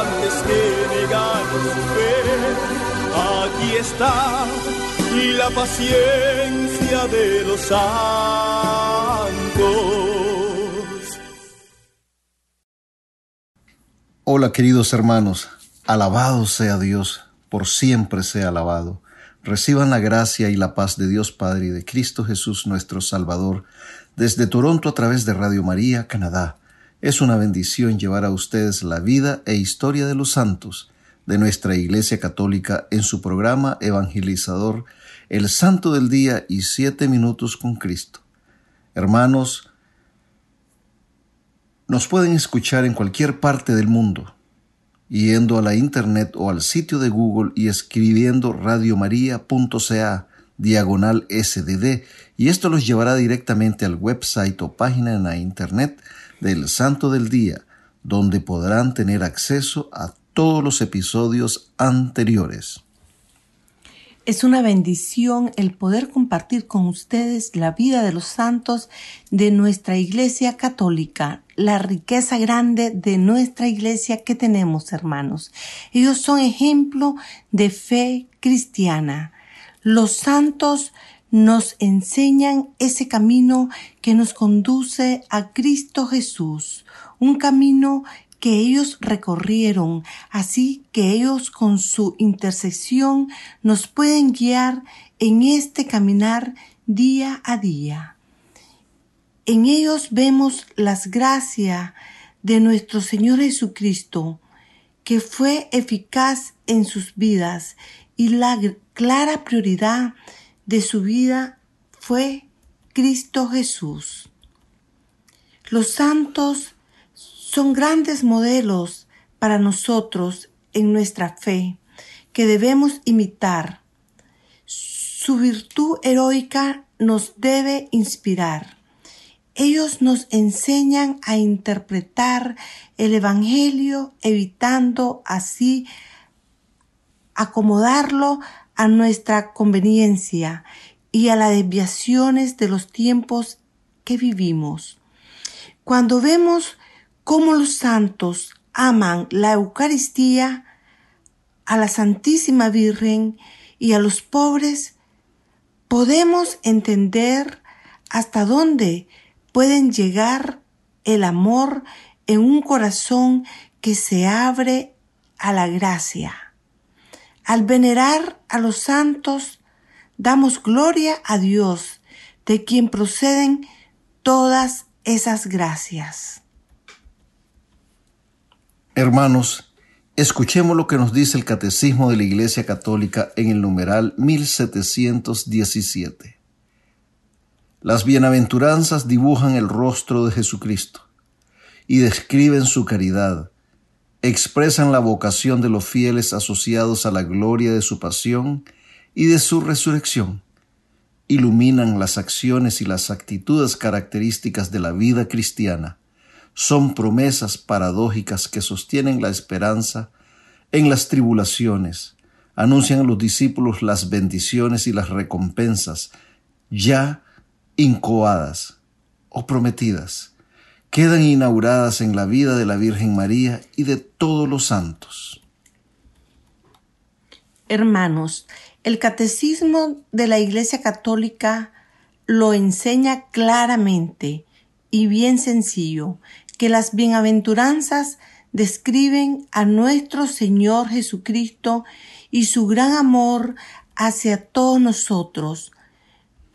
antes que negar su fe. Aquí está la paciencia de los santos. Hola queridos hermanos, alabado sea Dios, por siempre sea alabado. Reciban la gracia y la paz de Dios Padre y de Cristo Jesús nuestro Salvador desde Toronto a través de Radio María, Canadá. Es una bendición llevar a ustedes la vida e historia de los santos de nuestra Iglesia Católica en su programa evangelizador El Santo del Día y Siete Minutos con Cristo. Hermanos, nos pueden escuchar en cualquier parte del mundo, yendo a la internet o al sitio de Google y escribiendo radiomaria.ca diagonal SDD y esto los llevará directamente al website o página en la internet del Santo del Día, donde podrán tener acceso a todos los episodios anteriores. Es una bendición el poder compartir con ustedes la vida de los santos de nuestra Iglesia Católica, la riqueza grande de nuestra Iglesia que tenemos, hermanos. Ellos son ejemplo de fe cristiana. Los santos nos enseñan ese camino que nos conduce a Cristo Jesús, un camino que ellos recorrieron, así que ellos con su intercesión nos pueden guiar en este caminar día a día. En ellos vemos las gracias de nuestro Señor Jesucristo, que fue eficaz en sus vidas y la clara prioridad de su vida fue Cristo Jesús. Los santos son grandes modelos para nosotros en nuestra fe que debemos imitar. Su virtud heroica nos debe inspirar. Ellos nos enseñan a interpretar el Evangelio evitando así acomodarlo a nuestra conveniencia y a las desviaciones de los tiempos que vivimos. Cuando vemos cómo los santos aman la Eucaristía, a la Santísima Virgen y a los pobres, podemos entender hasta dónde pueden llegar el amor en un corazón que se abre a la gracia. Al venerar a los santos, damos gloria a Dios, de quien proceden todas esas gracias. Hermanos, escuchemos lo que nos dice el Catecismo de la Iglesia Católica en el numeral 1717. Las bienaventuranzas dibujan el rostro de Jesucristo y describen su caridad, expresan la vocación de los fieles asociados a la gloria de su pasión y de su resurrección, iluminan las acciones y las actitudes características de la vida cristiana, son promesas paradójicas que sostienen la esperanza en las tribulaciones, anuncian a los discípulos las bendiciones y las recompensas ya incoadas o prometidas, quedan inauguradas en la vida de la Virgen María y de todos los santos. Hermanos, el catecismo de la Iglesia Católica lo enseña claramente y bien sencillo que las bienaventuranzas describen a nuestro Señor Jesucristo y su gran amor hacia todos nosotros.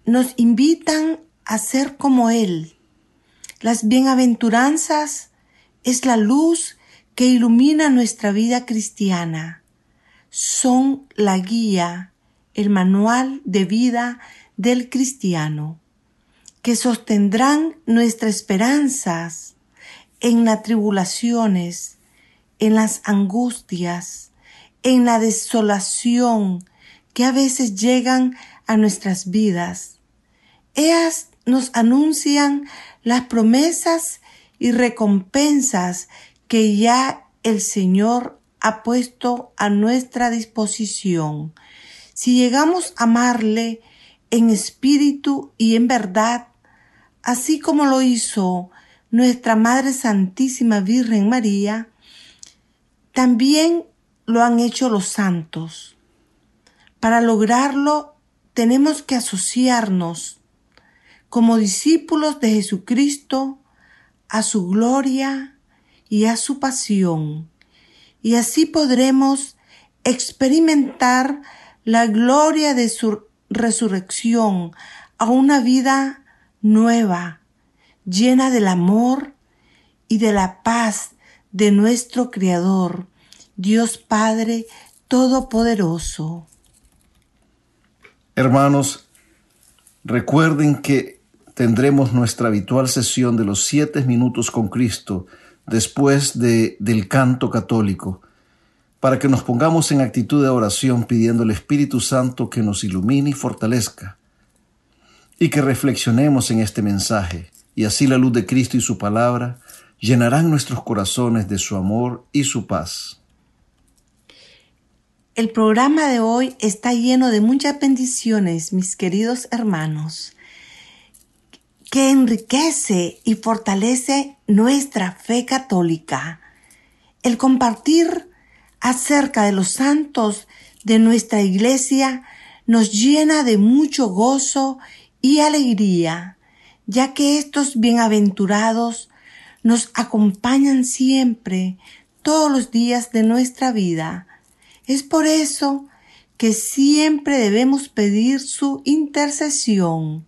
Nos invitan a ser como Él. Las bienaventuranzas es la luz que ilumina nuestra vida cristiana. Son la guía, el manual de vida del cristiano, que sostendrán nuestras esperanzas en las tribulaciones, en las angustias, en la desolación que a veces llegan a nuestras vidas. Ellas nos anuncian las promesas y recompensas que ya el Señor ha puesto a nuestra disposición. Si llegamos a amarle en espíritu y en verdad, así como lo hizo nuestra Madre Santísima Virgen María, también lo han hecho los santos. Para lograrlo tenemos que asociarnos como discípulos de Jesucristo a su gloria y a su pasión, y así podremos experimentar la gloria de su resurrección a una vida nueva, llena del amor y de la paz de nuestro Creador, Dios Padre Todopoderoso. Hermanos, recuerden que tendremos nuestra habitual sesión de los siete minutos con Cristo después de, del canto católico, para que nos pongamos en actitud de oración pidiendo al Espíritu Santo que nos ilumine y fortalezca, y que reflexionemos en este mensaje, y así la luz de Cristo y su palabra llenarán nuestros corazones de su amor y su paz. El programa de hoy está lleno de muchas bendiciones, mis queridos hermanos que enriquece y fortalece nuestra fe católica. El compartir acerca de los santos de nuestra iglesia nos llena de mucho gozo y alegría, ya que estos bienaventurados nos acompañan siempre, todos los días de nuestra vida. Es por eso que siempre debemos pedir su intercesión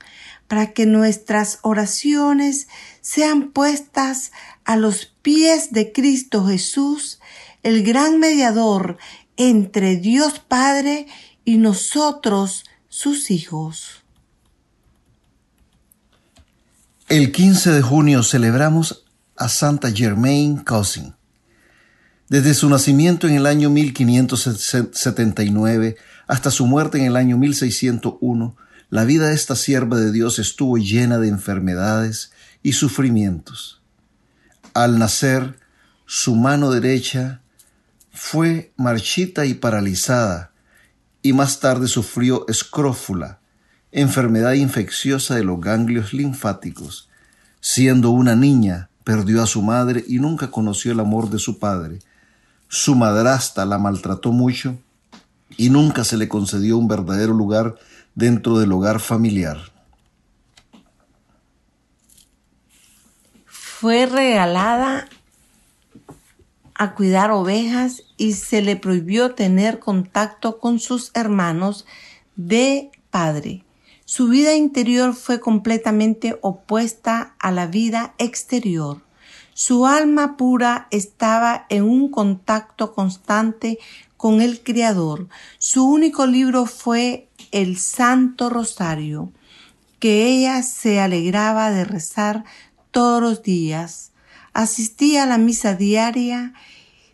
para que nuestras oraciones sean puestas a los pies de Cristo Jesús, el gran mediador entre Dios Padre y nosotros, sus hijos. El 15 de junio celebramos a Santa Germaine Cousin. Desde su nacimiento en el año 1579 hasta su muerte en el año 1601, la vida de esta sierva de Dios estuvo llena de enfermedades y sufrimientos. Al nacer, su mano derecha fue marchita y paralizada, y más tarde sufrió escrófula, enfermedad infecciosa de los ganglios linfáticos. Siendo una niña, perdió a su madre y nunca conoció el amor de su padre. Su madrasta la maltrató mucho y nunca se le concedió un verdadero lugar dentro del hogar familiar. Fue regalada a cuidar ovejas y se le prohibió tener contacto con sus hermanos de padre. Su vida interior fue completamente opuesta a la vida exterior. Su alma pura estaba en un contacto constante con el Creador. Su único libro fue el Santo Rosario, que ella se alegraba de rezar todos los días. Asistía a la misa diaria.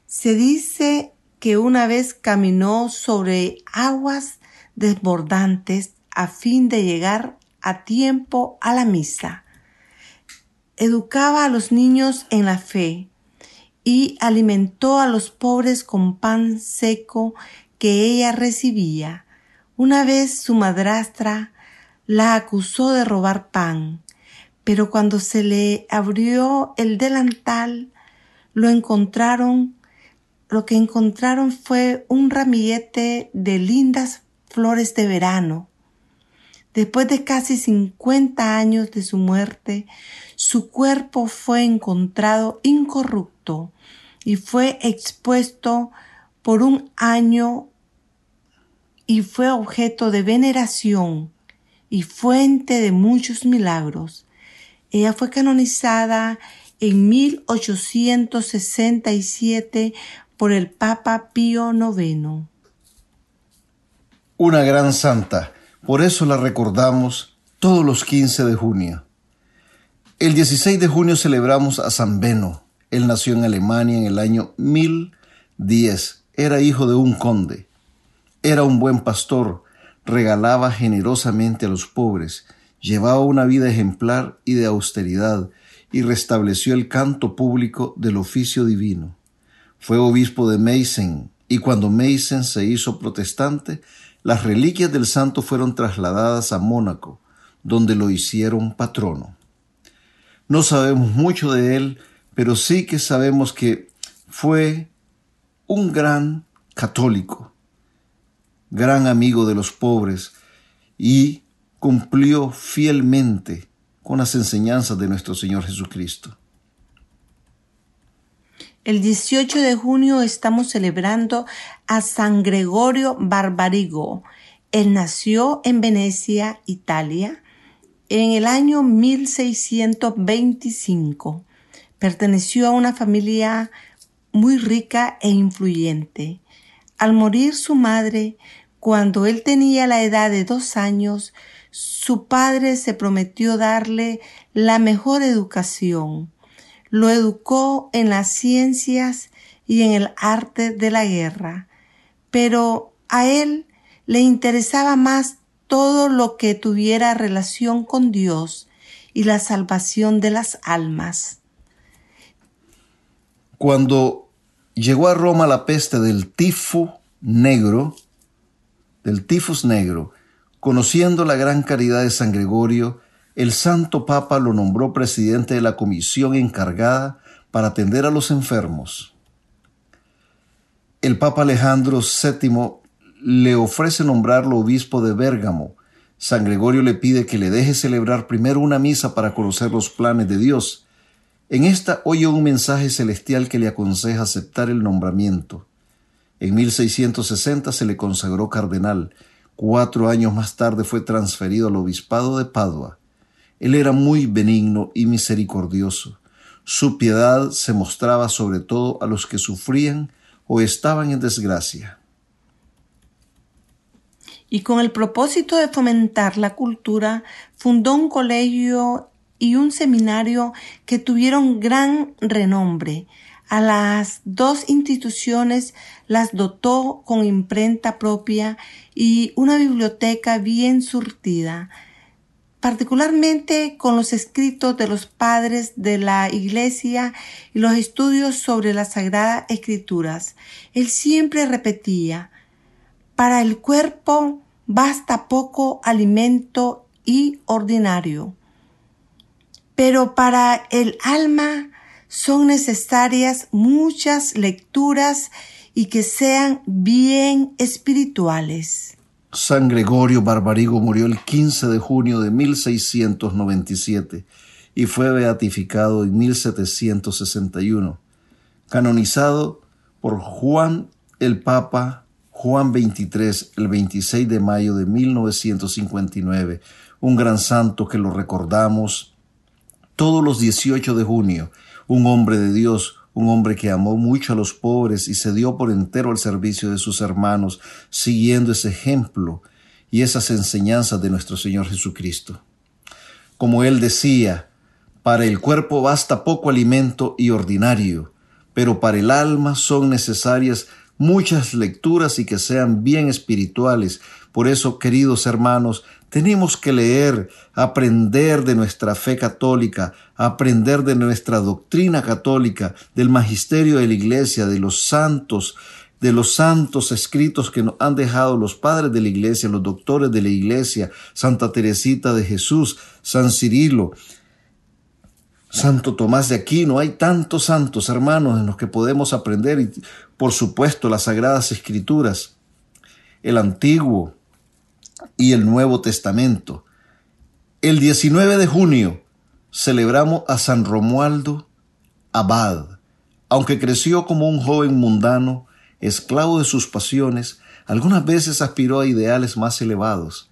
Se dice que una vez caminó sobre aguas desbordantes a fin de llegar a tiempo a la misa. Educaba a los niños en la fe y alimentó a los pobres con pan seco que ella recibía. Una vez su madrastra la acusó de robar pan, pero cuando se le abrió el delantal, lo encontraron, lo que encontraron fue un ramillete de lindas flores de verano. Después de casi cincuenta años de su muerte, su cuerpo fue encontrado incorrupto, y fue expuesto por un año y fue objeto de veneración y fuente de muchos milagros. Ella fue canonizada en 1867 por el Papa Pío IX. Una gran santa, por eso la recordamos todos los 15 de junio. El 16 de junio celebramos a San Beno. Él nació en Alemania en el año 1010. Era hijo de un conde. Era un buen pastor, regalaba generosamente a los pobres, llevaba una vida ejemplar y de austeridad, y restableció el canto público del oficio divino. Fue obispo de Meissen, y cuando Meissen se hizo protestante, las reliquias del santo fueron trasladadas a Mónaco, donde lo hicieron patrono. No sabemos mucho de él, pero sí que sabemos que fue un gran católico, gran amigo de los pobres y cumplió fielmente con las enseñanzas de nuestro Señor Jesucristo. El 18 de junio estamos celebrando a San Gregorio Barbarigo. Él nació en Venecia, Italia, en el año 1625. Perteneció a una familia muy rica e influyente. Al morir su madre, cuando él tenía la edad de dos años, su padre se prometió darle la mejor educación. Lo educó en las ciencias y en el arte de la guerra, pero a él le interesaba más todo lo que tuviera relación con Dios y la salvación de las almas. Cuando llegó a Roma la peste del tifo negro, del tifus negro, conociendo la gran caridad de San Gregorio, el Santo Papa lo nombró presidente de la comisión encargada para atender a los enfermos. El Papa Alejandro VII le ofrece nombrarlo obispo de Bérgamo. San Gregorio le pide que le deje celebrar primero una misa para conocer los planes de Dios. En esta oye un mensaje celestial que le aconseja aceptar el nombramiento. En 1660 se le consagró cardenal. Cuatro años más tarde fue transferido al obispado de Padua. Él era muy benigno y misericordioso. Su piedad se mostraba sobre todo a los que sufrían o estaban en desgracia y con el propósito de fomentar la cultura, fundó un colegio y un seminario que tuvieron gran renombre. A las dos instituciones las dotó con imprenta propia y una biblioteca bien surtida, particularmente con los escritos de los padres de la Iglesia y los estudios sobre las Sagradas Escrituras. Él siempre repetía, para el cuerpo basta poco alimento y ordinario, pero para el alma son necesarias muchas lecturas y que sean bien espirituales. San Gregorio Barbarigo murió el 15 de junio de 1697 y fue beatificado en 1761, canonizado por Juan el Papa Juan 23, el 26 de mayo de 1959, un gran santo que lo recordamos todos los 18 de junio, un hombre de Dios, un hombre que amó mucho a los pobres y se dio por entero al servicio de sus hermanos, siguiendo ese ejemplo y esas enseñanzas de nuestro Señor Jesucristo. Como él decía, para el cuerpo basta poco alimento y ordinario, pero para el alma son necesarias muchas lecturas y que sean bien espirituales. Por eso, queridos hermanos, tenemos que leer, aprender de nuestra fe católica, aprender de nuestra doctrina católica, del magisterio de la iglesia, de los santos, de los santos escritos que nos han dejado los padres de la iglesia, los doctores de la iglesia, Santa Teresita de Jesús, San Cirilo, Santo Tomás de Aquino, hay tantos santos hermanos en los que podemos aprender y por supuesto las sagradas escrituras, el Antiguo y el Nuevo Testamento. El 19 de junio celebramos a San Romualdo Abad, Aunque creció como un joven mundano, esclavo de sus pasiones, algunas veces aspiró a ideales más elevados.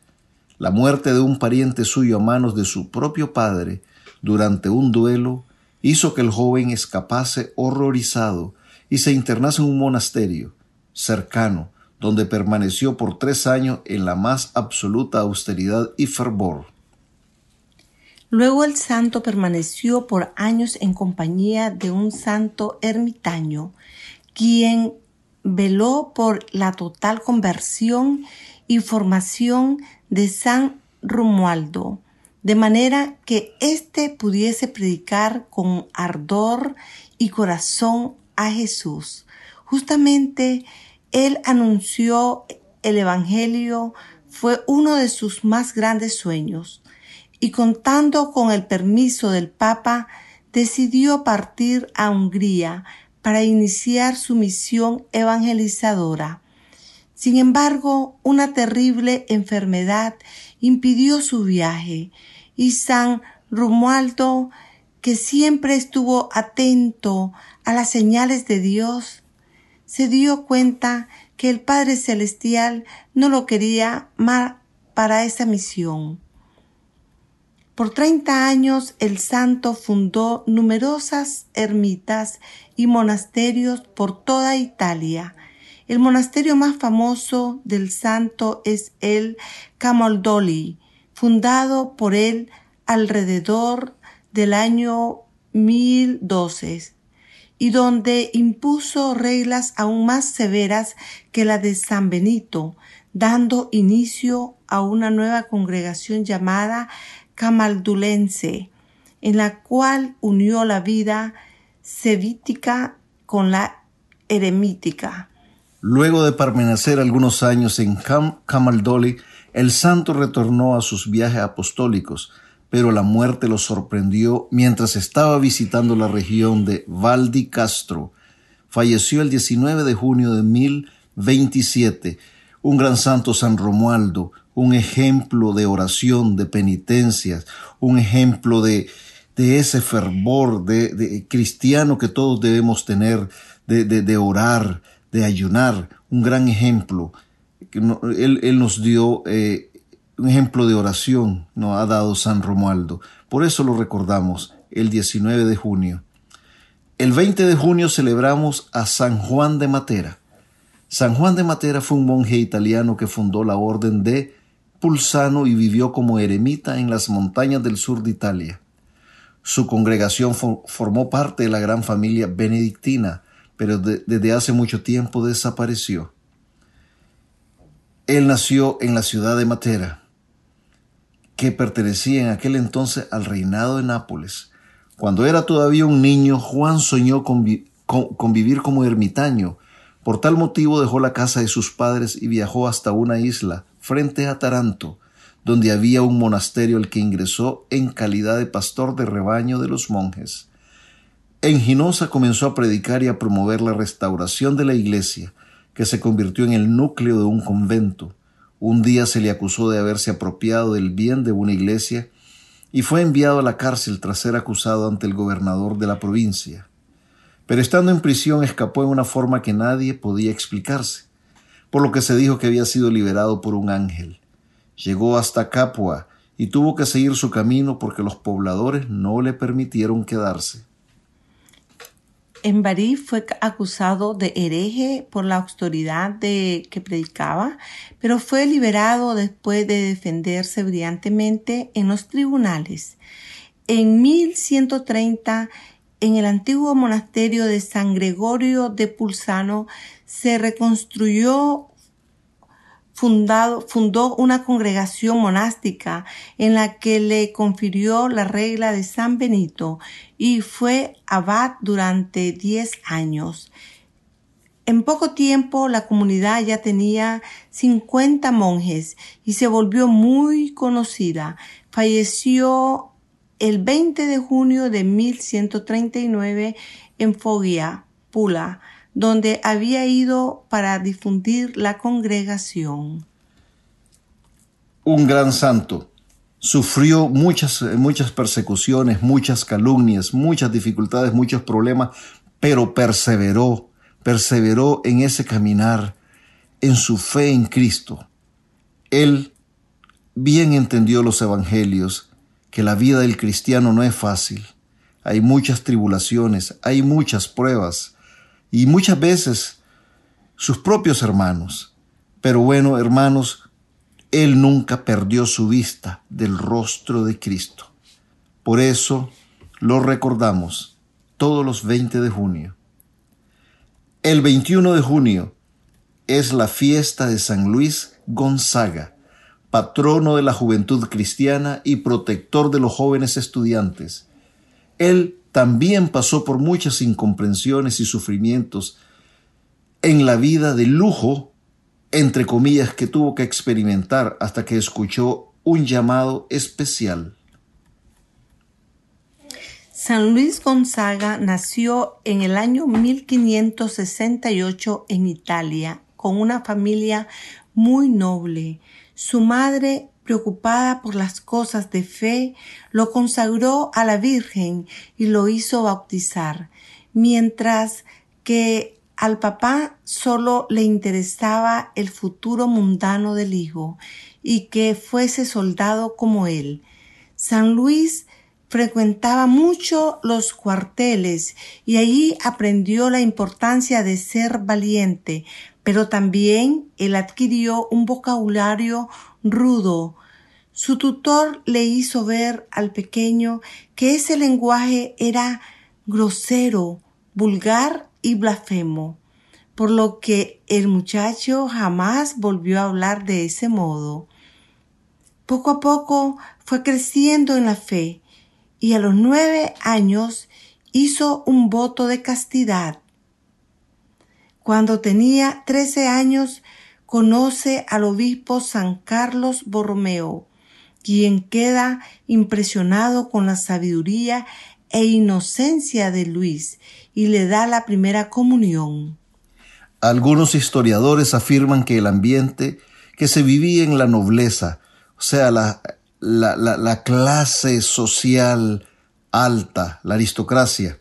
La muerte de un pariente suyo a manos de su propio padre durante un duelo hizo que el joven escapase horrorizado y se internase en un monasterio cercano, donde permaneció por tres años en la más absoluta austeridad y fervor. Luego el santo permaneció por años en compañía de un santo ermitaño, quien veló por la total conversión y formación de San Romualdo, de manera que éste pudiese predicar con ardor y corazón a Jesús. Justamente él anunció el Evangelio, fue uno de sus más grandes sueños y contando con el permiso del Papa, decidió partir a Hungría para iniciar su misión evangelizadora. Sin embargo, una terrible enfermedad impidió su viaje y San Romualdo, que siempre estuvo atento a las señales de Dios, se dio cuenta que el Padre Celestial no lo quería más para esa misión. Por treinta años el santo fundó numerosas ermitas y monasterios por toda Italia. El monasterio más famoso del santo es el Camaldoli, fundado por él alrededor del año 1012 y donde impuso reglas aún más severas que la de San Benito, dando inicio a una nueva congregación llamada camaldulense, en la cual unió la vida sevítica con la eremítica. Luego de permanecer algunos años en Camaldoli, el santo retornó a sus viajes apostólicos, pero la muerte lo sorprendió mientras estaba visitando la región de Valdi Castro. Falleció el 19 de junio de 1027. Un gran santo San Romualdo, un ejemplo de oración, de penitencias, un ejemplo de, de ese fervor de, cristiano que todos debemos tener, de, orar, de ayunar, un gran ejemplo. Él, nos dio eh, un ejemplo de oración, nos ha dado San Romualdo. Por eso lo recordamos el 19 de junio. El 20 de junio celebramos a San Juan de Matera. San Juan de Matera fue un monje italiano que fundó la orden de Pulsano y vivió como eremita en las montañas del sur de Italia. Su congregación formó parte de la gran familia benedictina, pero desde hace mucho tiempo desapareció. Él nació en la ciudad de Matera, que pertenecía en aquel entonces al reinado de Nápoles. Cuando era todavía un niño, Juan soñó con, con vivir como ermitaño. Por tal motivo dejó la casa de sus padres y viajó hasta una isla frente a Taranto, donde había un monasterio al que ingresó en calidad de pastor de rebaño de los monjes. En Ginosa comenzó a predicar y a promover la restauración de la iglesia, que se convirtió en el núcleo de un convento. Un día se le acusó de haberse apropiado del bien de una iglesia y fue enviado a la cárcel tras ser acusado ante el gobernador de la provincia. Pero estando en prisión escapó en una forma que nadie podía explicarse por lo que se dijo que había sido liberado por un ángel. Llegó hasta Capua y tuvo que seguir su camino porque los pobladores no le permitieron quedarse. En Barí fue acusado de hereje por la autoridad de que predicaba, pero fue liberado después de defenderse brillantemente en los tribunales. En 1130, en el antiguo monasterio de San Gregorio de Pulsano, se reconstruyó fundó una congregación monástica en la que le confirió la regla de San Benito y fue abad durante diez años. En poco tiempo la comunidad ya tenía 50 monjes y se volvió muy conocida. Falleció el 20 de junio de 1139 en Foggia, Pula, donde había ido para difundir la congregación. Un gran santo. Sufrió muchas, muchas persecuciones, muchas calumnias, muchas dificultades, muchos problemas pero perseveró, perseveró en ese caminar, en su fe en Cristo. Él bien entendió los evangelios, que la vida del cristiano no es fácil. Hay muchas tribulaciones, hay muchas pruebas y muchas veces sus propios hermanos. Pero bueno, hermanos, él nunca perdió su vista del rostro de Cristo. Por eso lo recordamos todos los 20 de junio. El 21 de junio es la fiesta de San Luis Gonzaga, patrono de la juventud cristiana y protector de los jóvenes estudiantes. Él también pasó por muchas incomprensiones y sufrimientos en la vida de lujo, entre comillas, que tuvo que experimentar hasta que escuchó un llamado especial. San Luis Gonzaga nació en el año 1568 en Italia con una familia muy noble. Su madre, preocupada por las cosas de fe, lo consagró a la Virgen y lo hizo bautizar, mientras que al papá solo le interesaba el futuro mundano del hijo y que fuese soldado como él. San Luis frecuentaba mucho los cuarteles y allí aprendió la importancia de ser valiente, pero también él adquirió un vocabulario rudo. Su tutor le hizo ver al pequeño que ese lenguaje era grosero, vulgar y blasfemo, por lo que el muchacho jamás volvió a hablar de ese modo. Poco a poco fue creciendo en la fe y a los nueve años hizo un voto de castidad. Cuando tenía trece años, conoce al obispo San Carlos Borromeo, quien queda impresionado con la sabiduría e inocencia de Luis y le da la primera comunión. Algunos historiadores afirman que el ambiente que se vivía en la nobleza, o sea, la, la, clase social alta, la aristocracia,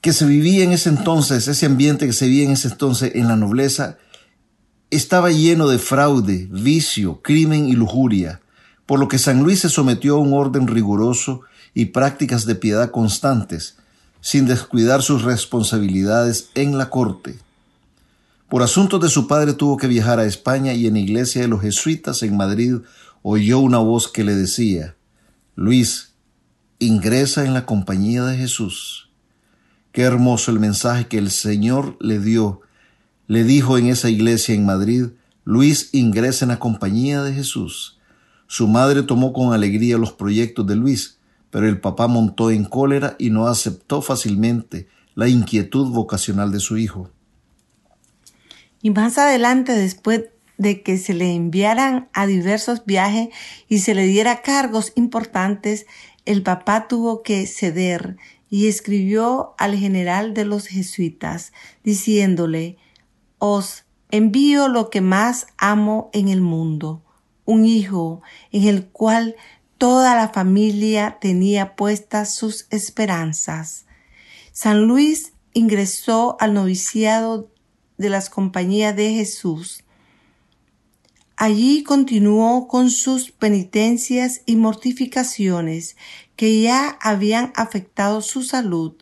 que se vivía en ese entonces, ese ambiente que se vivía en ese entonces en la nobleza, estaba lleno de fraude, vicio, crimen y lujuria, por lo que San Luis se sometió a un orden riguroso y prácticas de piedad constantes, sin descuidar sus responsabilidades en la corte. Por asuntos de su padre tuvo que viajar a España y en la iglesia de los jesuitas en Madrid oyó una voz que le decía, Luis, ingresa en la compañía de Jesús. Qué hermoso el mensaje que el Señor le dio. Le dijo en esa iglesia en Madrid, Luis ingresa en la compañía de Jesús. Su madre tomó con alegría los proyectos de Luis, pero el papá montó en cólera y no aceptó fácilmente la inquietud vocacional de su hijo. Y más adelante, después de que se le enviaran a diversos viajes y se le diera cargos importantes, el papá tuvo que ceder y escribió al general de los jesuitas, diciéndole, Os envío lo que más amo en el mundo, un hijo en el cual toda la familia tenía puestas sus esperanzas. San Luis ingresó al noviciado de las compañías de Jesús Allí continuó con sus penitencias y mortificaciones que ya habían afectado su salud.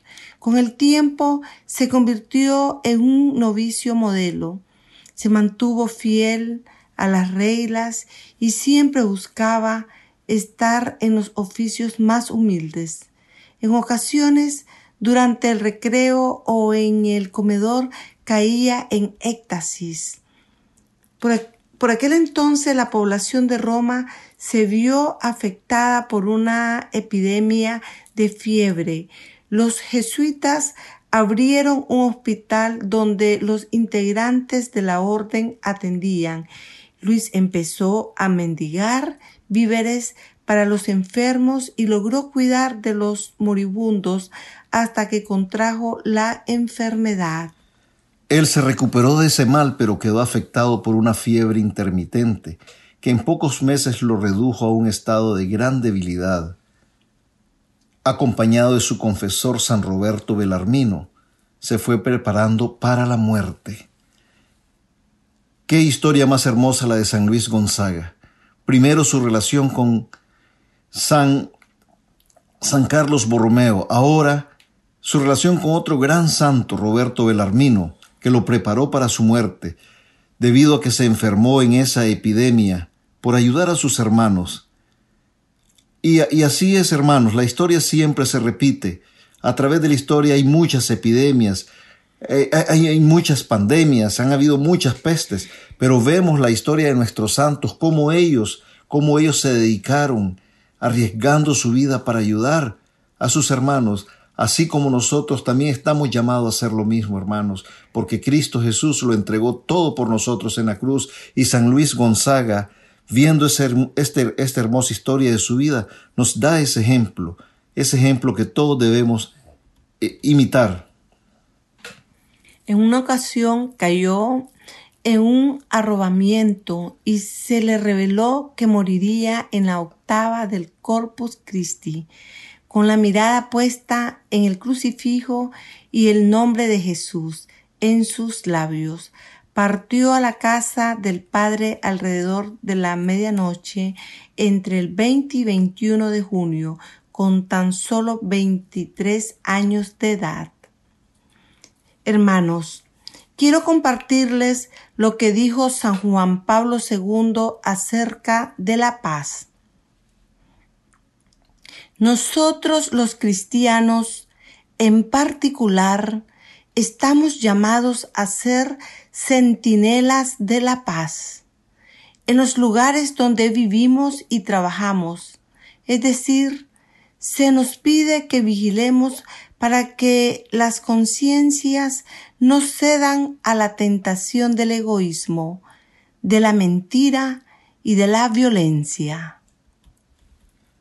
Con el tiempo se convirtió en un novicio modelo. Se mantuvo fiel a las reglas y siempre buscaba estar en los oficios más humildes. En ocasiones, durante el recreo o en el comedor, caía en éxtasis. Por aquel entonces la población de Roma se vio afectada por una epidemia de fiebre. Los jesuitas abrieron un hospital donde los integrantes de la orden atendían. Luis empezó a mendigar víveres para los enfermos y logró cuidar de los moribundos hasta que contrajo la enfermedad. Él se recuperó de ese mal, pero quedó afectado por una fiebre intermitente, que en pocos meses lo redujo a un estado de gran debilidad. Acompañado de su confesor San Roberto Belarmino, se fue preparando para la muerte. Qué historia más hermosa la de San Luis Gonzaga. Primero su relación con San, San Carlos Borromeo, ahora su relación con otro gran santo, Roberto Belarmino, que lo preparó para su muerte, debido a que se enfermó en esa epidemia por ayudar a sus hermanos. Y, así es, hermanos, la historia siempre se repite. A través de la historia hay muchas epidemias, eh, hay, hay, muchas pandemias, han habido muchas pestes, pero vemos la historia de nuestros santos, cómo ellos, cómo ellos se dedicaron, arriesgando su vida para ayudar a sus hermanos, así como nosotros también estamos llamados a hacer lo mismo, hermanos, porque Cristo Jesús lo entregó todo por nosotros en la cruz y San Luis Gonzaga, viendo ese, este, esta hermosa historia de su vida, nos da ese ejemplo, ese ejemplo que todos debemos eh, imitar. En una ocasión cayó en un arrobamiento y se le reveló que moriría en la octava del Corpus Christi, con la mirada puesta en el crucifijo y el nombre de Jesús en sus labios. Partió a la casa del Padre alrededor de la medianoche entre el 20 y 21 de junio, con tan solo 23 años de edad. Hermanos, quiero compartirles lo que dijo San Juan Pablo II acerca de la paz. Nosotros los cristianos, en particular, estamos llamados a ser centinelas de la paz en los lugares donde vivimos y trabajamos. Es decir, se nos pide que vigilemos para que las conciencias no cedan a la tentación del egoísmo, de la mentira y de la violencia.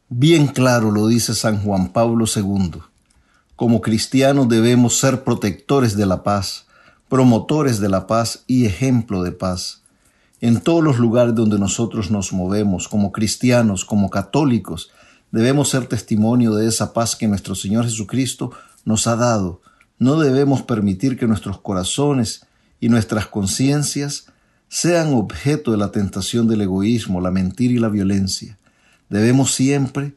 Bien claro lo dice San Juan Pablo II. Como cristianos debemos ser protectores de la paz, promotores de la paz y ejemplo de paz. En todos los lugares donde nosotros nos movemos, como cristianos, como católicos, debemos ser testimonio de esa paz que nuestro Señor Jesucristo nos ha dado. No debemos permitir que nuestros corazones y nuestras conciencias sean objeto de la tentación del egoísmo, la mentira y la violencia. Debemos siempre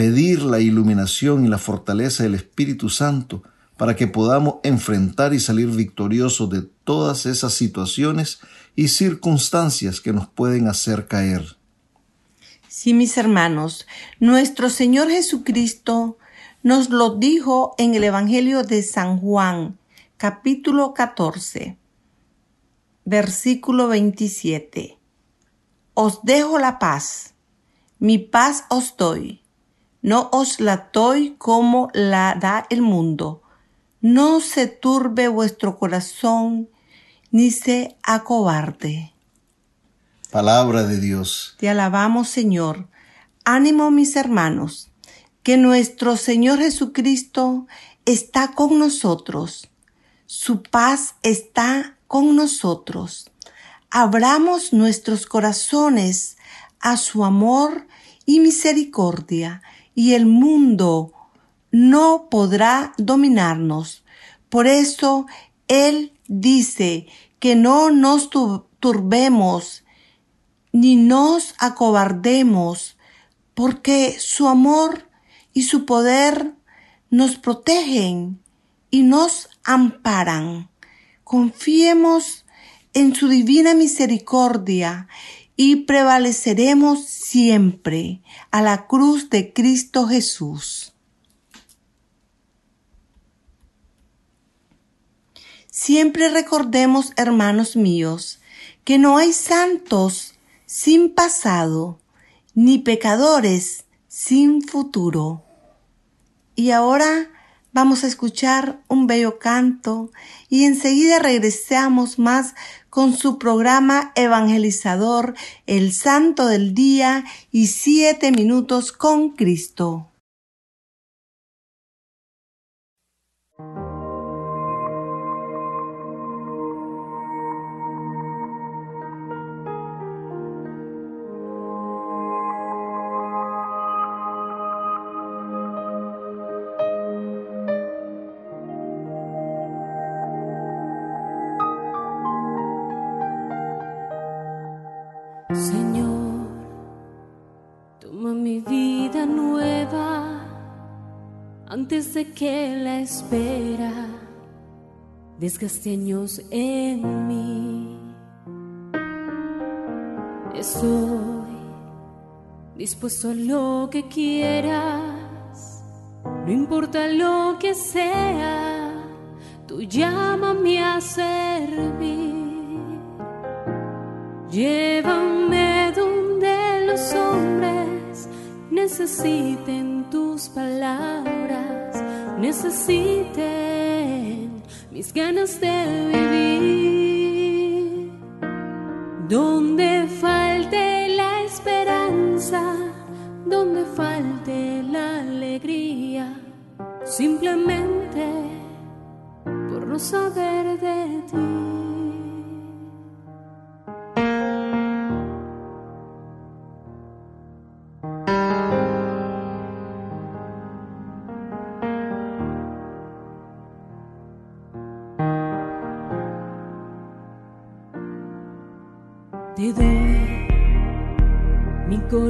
pedir la iluminación y la fortaleza del Espíritu Santo para que podamos enfrentar y salir victoriosos de todas esas situaciones y circunstancias que nos pueden hacer caer. Sí, mis hermanos, nuestro Señor Jesucristo nos lo dijo en el Evangelio de San Juan, capítulo 14, versículo 27. Os dejo la paz, mi paz os doy, no os la doy como la da el mundo. No se turbe vuestro corazón, ni se acobarde. Palabra de Dios. Te alabamos, Señor. Ánimo, mis hermanos que nuestro Señor Jesucristo está con nosotros. Su paz está con nosotros. Abramos nuestros corazones a su amor y misericordia y el mundo no podrá dominarnos. Por eso Él dice que no nos turbemos ni nos acobardemos, porque su amor y su poder nos protegen y nos amparan. Confiemos en su divina misericordia y prevaleceremos siempre a la cruz de Cristo Jesús. Siempre recordemos, hermanos míos, que no hay santos sin pasado, ni pecadores sin futuro. Y ahora vamos a escuchar un bello canto y enseguida regresamos más con su programa evangelizador El Santo del Día y Siete Minutos con Cristo. Que la espera desgaste años en mí. Estoy dispuesto a lo que quieras, no importa lo que sea, tú llámame a servir. Llévame donde los hombres necesiten tus palabras, necesiten mis ganas de vivir. Donde falte la esperanza, donde falte la alegría, simplemente por no saber de ti.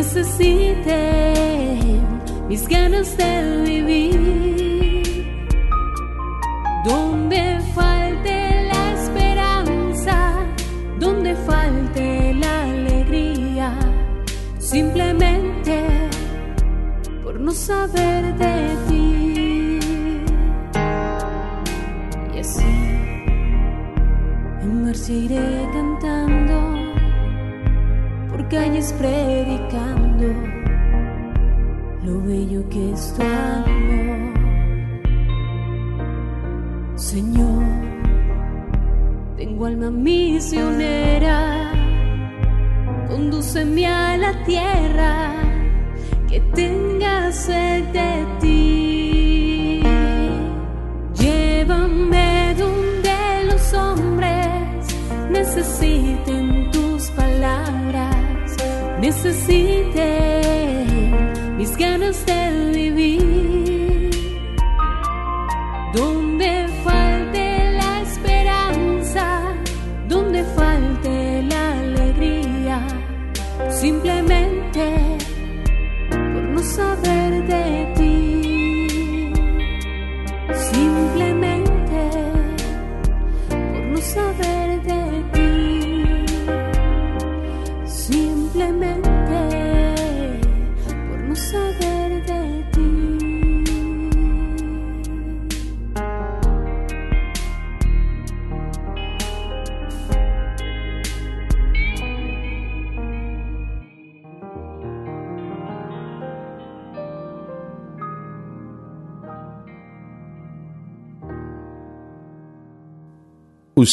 Necesiten mis ganas de vivir. Donde falte la esperanza, donde falte la alegría, simplemente por no saber de ti. Y así en marcha iré cantando calles predicando lo bello que es tu amor. Señor, tengo alma misionera, condúceme a la tierra que tenga sed de ti. Llévame donde los hombres necesiten tus palabras necesite mis ganas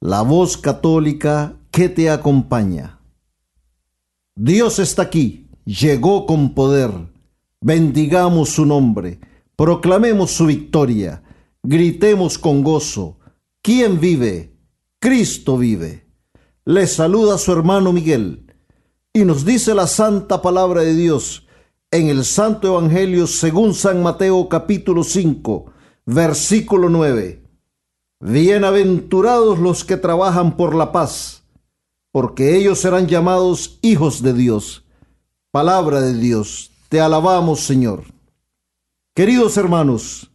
la voz católica que te acompaña. Dios está aquí, llegó con poder. Bendigamos su nombre, proclamemos su victoria, gritemos con gozo. ¿Quién vive? Cristo vive. Le saluda su hermano Miguel y nos dice la santa palabra de Dios en el Santo Evangelio según San Mateo capítulo 5, versículo 9. Bienaventurados los que trabajan por la paz, porque ellos serán llamados hijos de Dios. Palabra de Dios, te alabamos Señor. Queridos hermanos,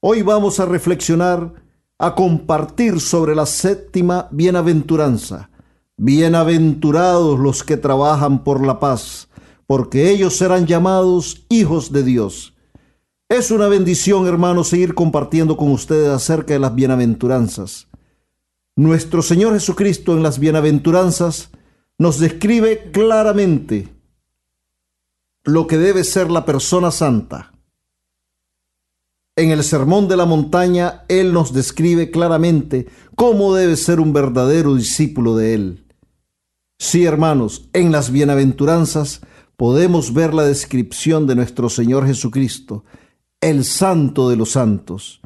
hoy vamos a reflexionar, a compartir sobre la séptima bienaventuranza. Bienaventurados los que trabajan por la paz, porque ellos serán llamados hijos de Dios. Es una bendición, hermanos, seguir compartiendo con ustedes acerca de las bienaventuranzas. Nuestro Señor Jesucristo en las bienaventuranzas nos describe claramente lo que debe ser la persona santa. En el Sermón de la Montaña, Él nos describe claramente cómo debe ser un verdadero discípulo de Él. Sí, hermanos, en las bienaventuranzas podemos ver la descripción de nuestro Señor Jesucristo, el Santo de los Santos.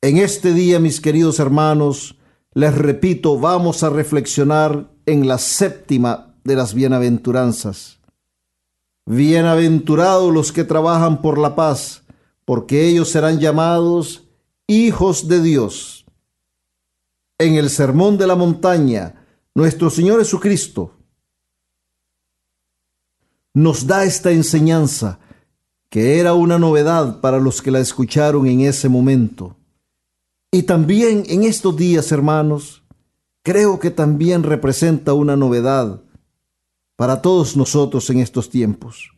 En este día, mis queridos hermanos, les repito, vamos a reflexionar en la séptima de las bienaventuranzas. Bienaventurados los que trabajan por la paz, porque ellos serán llamados hijos de Dios. En el Sermón de la Montaña, nuestro Señor Jesucristo nos da esta enseñanza que era una novedad para los que la escucharon en ese momento. Y también en estos días, hermanos, creo que también representa una novedad para todos nosotros en estos tiempos,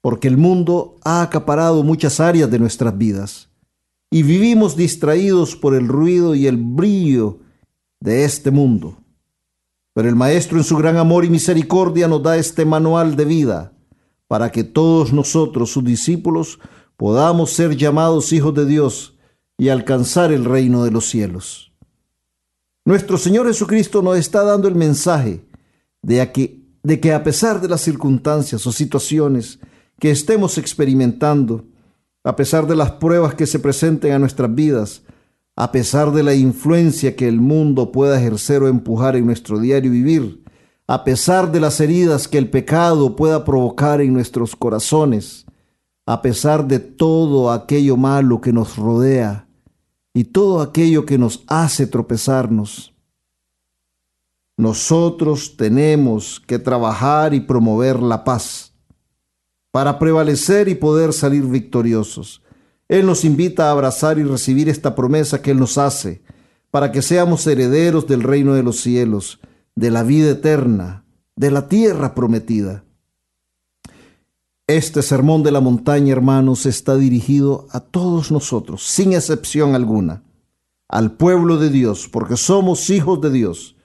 porque el mundo ha acaparado muchas áreas de nuestras vidas y vivimos distraídos por el ruido y el brillo de este mundo. Pero el Maestro en su gran amor y misericordia nos da este manual de vida para que todos nosotros, sus discípulos, podamos ser llamados hijos de Dios y alcanzar el reino de los cielos. Nuestro Señor Jesucristo nos está dando el mensaje de de que a pesar de las circunstancias o situaciones que estemos experimentando, a pesar de las pruebas que se presenten a nuestras vidas, a pesar de la influencia que el mundo pueda ejercer o empujar en nuestro diario vivir, a pesar de las heridas que el pecado pueda provocar en nuestros corazones, a pesar de todo aquello malo que nos rodea y todo aquello que nos hace tropezarnos. Nosotros tenemos que trabajar y promover la paz para prevalecer y poder salir victoriosos. Él nos invita a abrazar y recibir esta promesa que Él nos hace, para que seamos herederos del reino de los cielos, de la vida eterna, de la tierra prometida. Este sermón de la montaña, hermanos, está dirigido a todos nosotros, sin excepción alguna, al pueblo de Dios, porque somos hijos de Dios.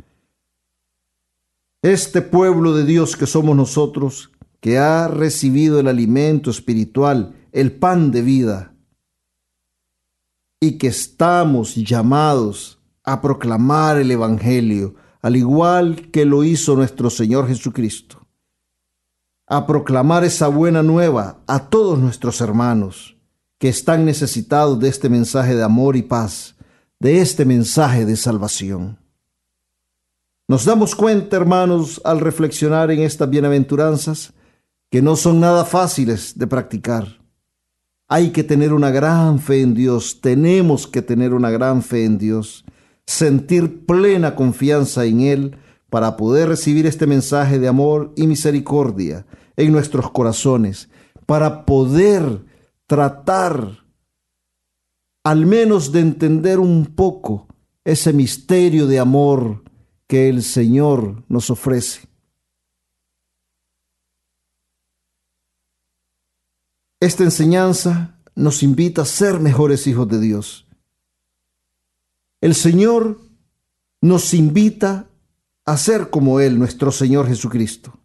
Este pueblo de Dios que somos nosotros, que ha recibido el alimento espiritual, el pan de vida, y que estamos llamados a proclamar el Evangelio, al igual que lo hizo nuestro Señor Jesucristo, a proclamar esa buena nueva a todos nuestros hermanos que están necesitados de este mensaje de amor y paz, de este mensaje de salvación. Nos damos cuenta, hermanos, al reflexionar en estas bienaventuranzas, que no son nada fáciles de practicar hay que tener una gran fe en Dios, tenemos que tener una gran fe en Dios, sentir plena confianza en Él para poder recibir este mensaje de amor y misericordia en nuestros corazones, para poder tratar al menos de entender un poco ese misterio de amor que el Señor nos ofrece. Esta enseñanza nos invita a ser mejores hijos de Dios. El Señor nos invita a ser como Él, nuestro Señor Jesucristo,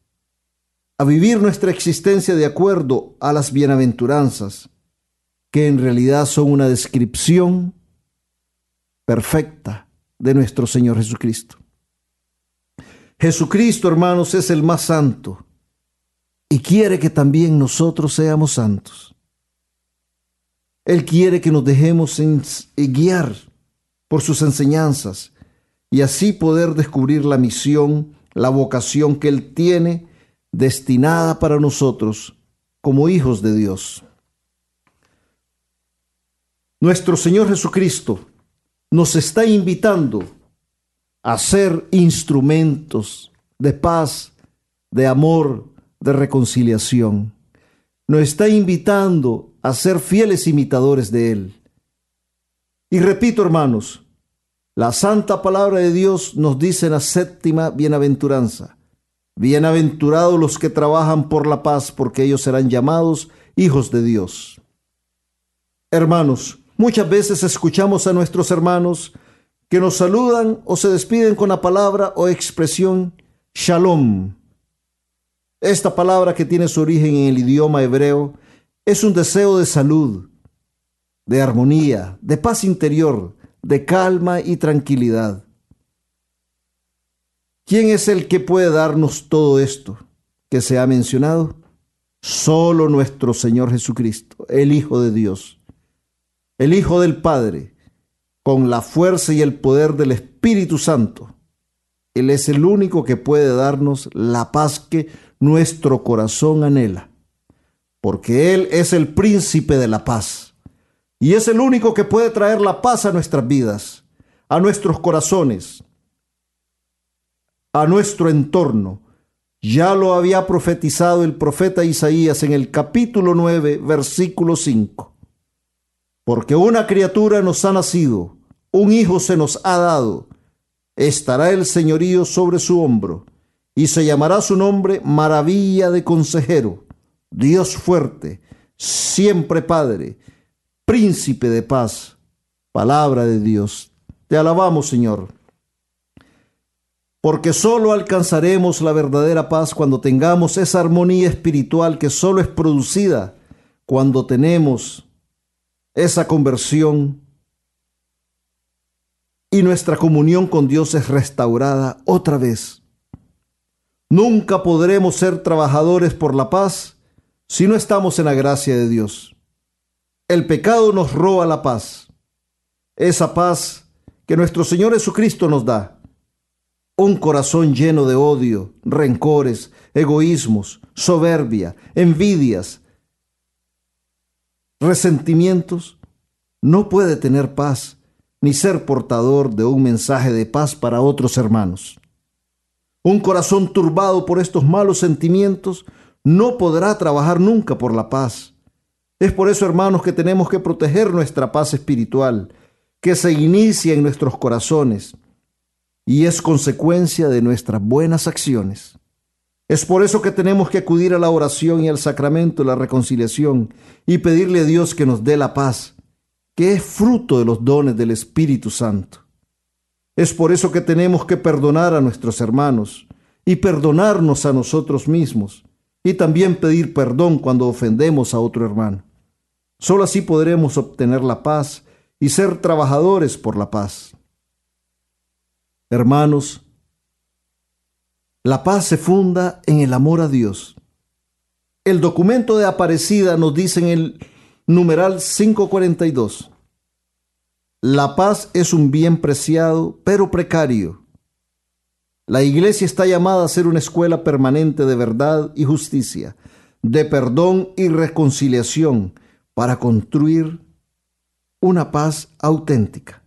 a vivir nuestra existencia de acuerdo a las bienaventuranzas, que en realidad son una descripción perfecta de nuestro Señor Jesucristo. Jesucristo, hermanos, es el más santo y quiere que también nosotros seamos santos. Él quiere que nos dejemos guiar por sus enseñanzas y así poder descubrir la misión, la vocación que Él tiene destinada para nosotros como hijos de Dios. Nuestro Señor Jesucristo nos está invitando a ser instrumentos de paz, de amor, de reconciliación. Nos está invitando a ser fieles imitadores de Él. Y repito, hermanos, la santa palabra de Dios nos dice en la séptima bienaventuranza, Bienaventurados los que trabajan por la paz, porque ellos serán llamados hijos de Dios. Hermanos, muchas veces escuchamos a nuestros hermanos que nos saludan o se despiden con la palabra o expresión shalom. Esta palabra que tiene su origen en el idioma hebreo es un deseo de salud, de armonía, de paz interior, de calma y tranquilidad. ¿Quién es el que puede darnos todo esto que se ha mencionado? Solo nuestro Señor Jesucristo, el Hijo de Dios, el Hijo del Padre, con la fuerza y el poder del Espíritu Santo. Él es el único que puede darnos la paz que nuestro corazón anhela, porque Él es el príncipe de la paz y es el único que puede traer la paz a nuestras vidas, a nuestros corazones, a nuestro entorno. Ya lo había profetizado el profeta Isaías en el capítulo 9, versículo 5. Porque una criatura nos ha nacido, un hijo se nos ha dado, estará el señorío sobre su hombro, y se llamará su nombre maravilla de consejero, Dios fuerte, siempre Padre, príncipe de paz. Palabra de Dios. Te alabamos, Señor porque solo alcanzaremos la verdadera paz cuando tengamos esa armonía espiritual que solo es producida cuando tenemos esa conversión y nuestra comunión con Dios es restaurada otra vez. Nunca podremos ser trabajadores por la paz si no estamos en la gracia de Dios. El pecado nos roba la paz, esa paz que nuestro Señor Jesucristo nos da un corazón lleno de odio, rencores, egoísmos, soberbia, envidias, resentimientos, no puede tener paz ni ser portador de un mensaje de paz para otros hermanos. Un corazón turbado por estos malos sentimientos no podrá trabajar nunca por la paz. Es por eso, hermanos, que tenemos que proteger nuestra paz espiritual, que se inicia en nuestros corazones y es consecuencia de nuestras buenas acciones. Es por eso que tenemos que acudir a la oración y al sacramento de la reconciliación y pedirle a Dios que nos dé la paz, que es fruto de los dones del Espíritu Santo. Es por eso que tenemos que perdonar a nuestros hermanos y perdonarnos a nosotros mismos y también pedir perdón cuando ofendemos a otro hermano. Solo así podremos obtener la paz y ser trabajadores por la paz. Hermanos, la paz se funda en el amor a Dios. El documento de Aparecida nos dice en el numeral 542, la paz es un bien preciado, pero precario. La iglesia está llamada a ser una escuela permanente de verdad y justicia, de perdón y reconciliación, para construir una paz auténtica.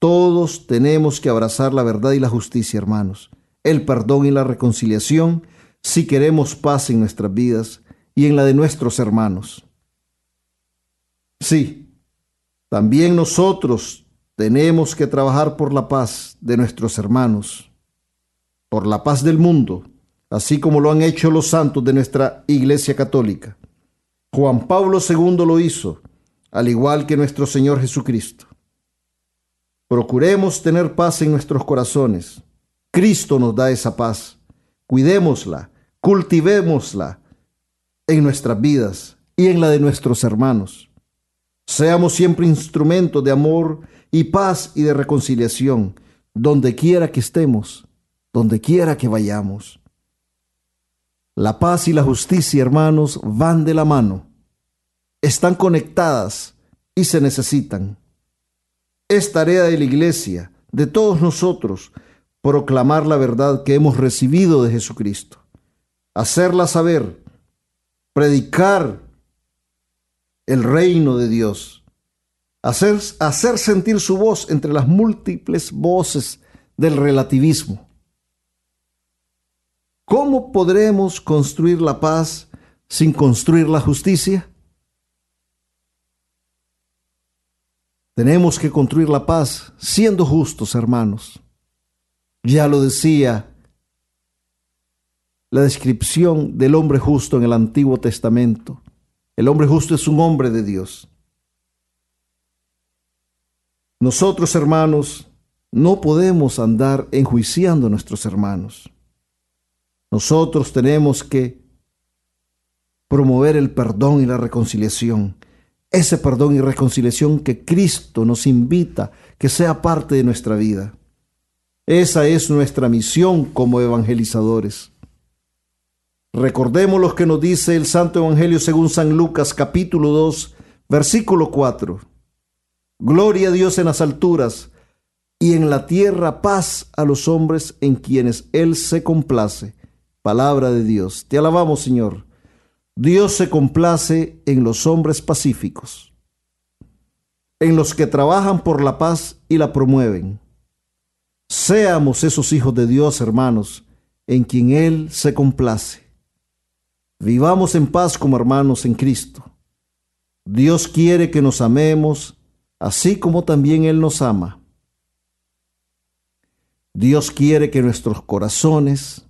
Todos tenemos que abrazar la verdad y la justicia, hermanos, el perdón y la reconciliación si queremos paz en nuestras vidas y en la de nuestros hermanos. Sí, también nosotros tenemos que trabajar por la paz de nuestros hermanos, por la paz del mundo, así como lo han hecho los santos de nuestra Iglesia Católica. Juan Pablo II lo hizo, al igual que nuestro Señor Jesucristo. Procuremos tener paz en nuestros corazones. Cristo nos da esa paz. Cuidémosla, cultivémosla en nuestras vidas y en la de nuestros hermanos. Seamos siempre instrumentos de amor y paz y de reconciliación, donde quiera que estemos, donde quiera que vayamos. La paz y la justicia, hermanos, van de la mano. Están conectadas y se necesitan. Es tarea de la iglesia, de todos nosotros, proclamar la verdad que hemos recibido de Jesucristo, hacerla saber, predicar el reino de Dios, hacer, hacer sentir su voz entre las múltiples voces del relativismo. ¿Cómo podremos construir la paz sin construir la justicia? Tenemos que construir la paz siendo justos, hermanos. Ya lo decía la descripción del hombre justo en el Antiguo Testamento. El hombre justo es un hombre de Dios. Nosotros, hermanos, no podemos andar enjuiciando a nuestros hermanos. Nosotros tenemos que promover el perdón y la reconciliación. Ese perdón y reconciliación que Cristo nos invita que sea parte de nuestra vida. Esa es nuestra misión como evangelizadores. Recordemos lo que nos dice el Santo Evangelio según San Lucas capítulo 2, versículo 4. Gloria a Dios en las alturas y en la tierra paz a los hombres en quienes Él se complace. Palabra de Dios. Te alabamos, Señor. Dios se complace en los hombres pacíficos, en los que trabajan por la paz y la promueven. Seamos esos hijos de Dios, hermanos, en quien Él se complace. Vivamos en paz como hermanos en Cristo. Dios quiere que nos amemos, así como también Él nos ama. Dios quiere que nuestros corazones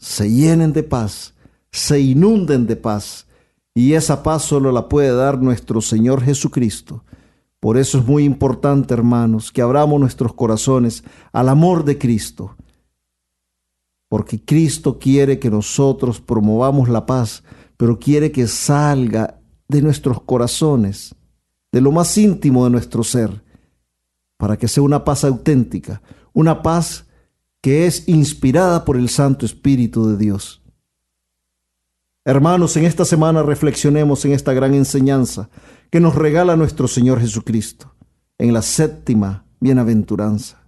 se llenen de paz se inunden de paz. Y esa paz solo la puede dar nuestro Señor Jesucristo. Por eso es muy importante, hermanos, que abramos nuestros corazones al amor de Cristo. Porque Cristo quiere que nosotros promovamos la paz, pero quiere que salga de nuestros corazones, de lo más íntimo de nuestro ser, para que sea una paz auténtica, una paz que es inspirada por el Santo Espíritu de Dios. Hermanos, en esta semana reflexionemos en esta gran enseñanza que nos regala nuestro Señor Jesucristo en la séptima bienaventuranza.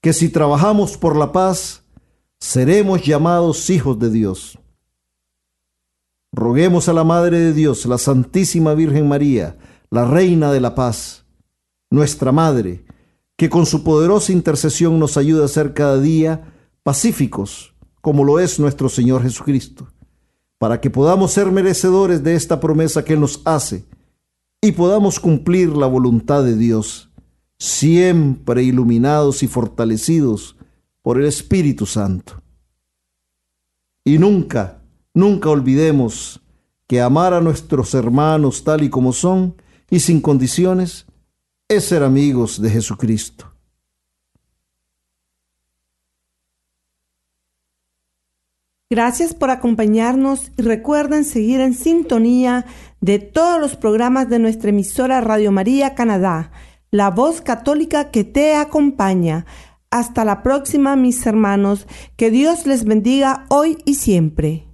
Que si trabajamos por la paz, seremos llamados hijos de Dios. Roguemos a la Madre de Dios, la Santísima Virgen María, la Reina de la Paz, nuestra Madre, que con su poderosa intercesión nos ayude a ser cada día pacíficos, como lo es nuestro Señor Jesucristo para que podamos ser merecedores de esta promesa que Él nos hace y podamos cumplir la voluntad de Dios, siempre iluminados y fortalecidos por el Espíritu Santo. Y nunca, nunca olvidemos que amar a nuestros hermanos tal y como son y sin condiciones es ser amigos de Jesucristo. Gracias por acompañarnos y recuerden seguir en sintonía de todos los programas de nuestra emisora Radio María Canadá, la voz católica que te acompaña. Hasta la próxima, mis hermanos. Que Dios les bendiga hoy y siempre.